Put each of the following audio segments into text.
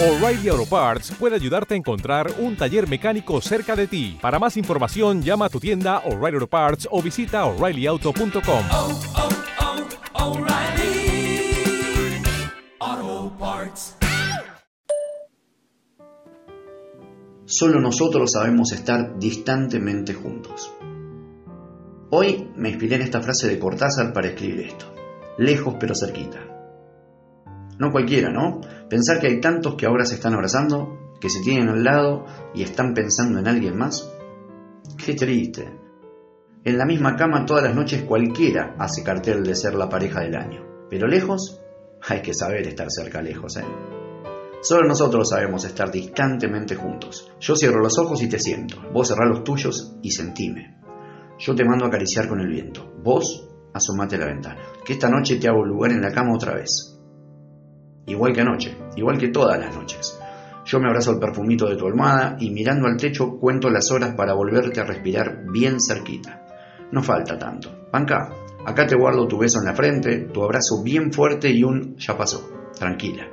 O'Reilly Auto Parts puede ayudarte a encontrar un taller mecánico cerca de ti. Para más información, llama a tu tienda O'Reilly Auto Parts o visita oreillyauto.com. oh, oh, Parts. Solo nosotros sabemos estar distantemente juntos. Hoy me inspiré en esta frase de Cortázar para escribir esto. Lejos pero cerquita. No cualquiera, ¿no? Pensar que hay tantos que ahora se están abrazando, que se tienen al lado y están pensando en alguien más. Qué triste. En la misma cama todas las noches cualquiera hace cartel de ser la pareja del año. Pero lejos, hay que saber estar cerca lejos, ¿eh? Solo nosotros sabemos estar distantemente juntos. Yo cierro los ojos y te siento. Vos cerrá los tuyos y sentime. Yo te mando a acariciar con el viento. Vos asomate a la ventana. Que esta noche te hago lugar en la cama otra vez. Igual que anoche, igual que todas las noches. Yo me abrazo el perfumito de tu almohada y mirando al techo cuento las horas para volverte a respirar bien cerquita. No falta tanto. Panca, acá te guardo tu beso en la frente, tu abrazo bien fuerte y un ya pasó. Tranquila.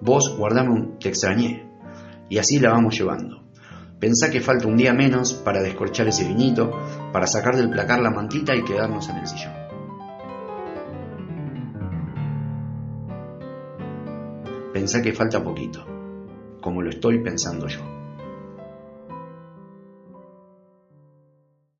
Vos guardame un te extrañé. Y así la vamos llevando. Pensá que falta un día menos para descorchar ese vinito, para sacar del placar la mantita y quedarnos en el sillón. Pensá que falta poquito, como lo estoy pensando yo.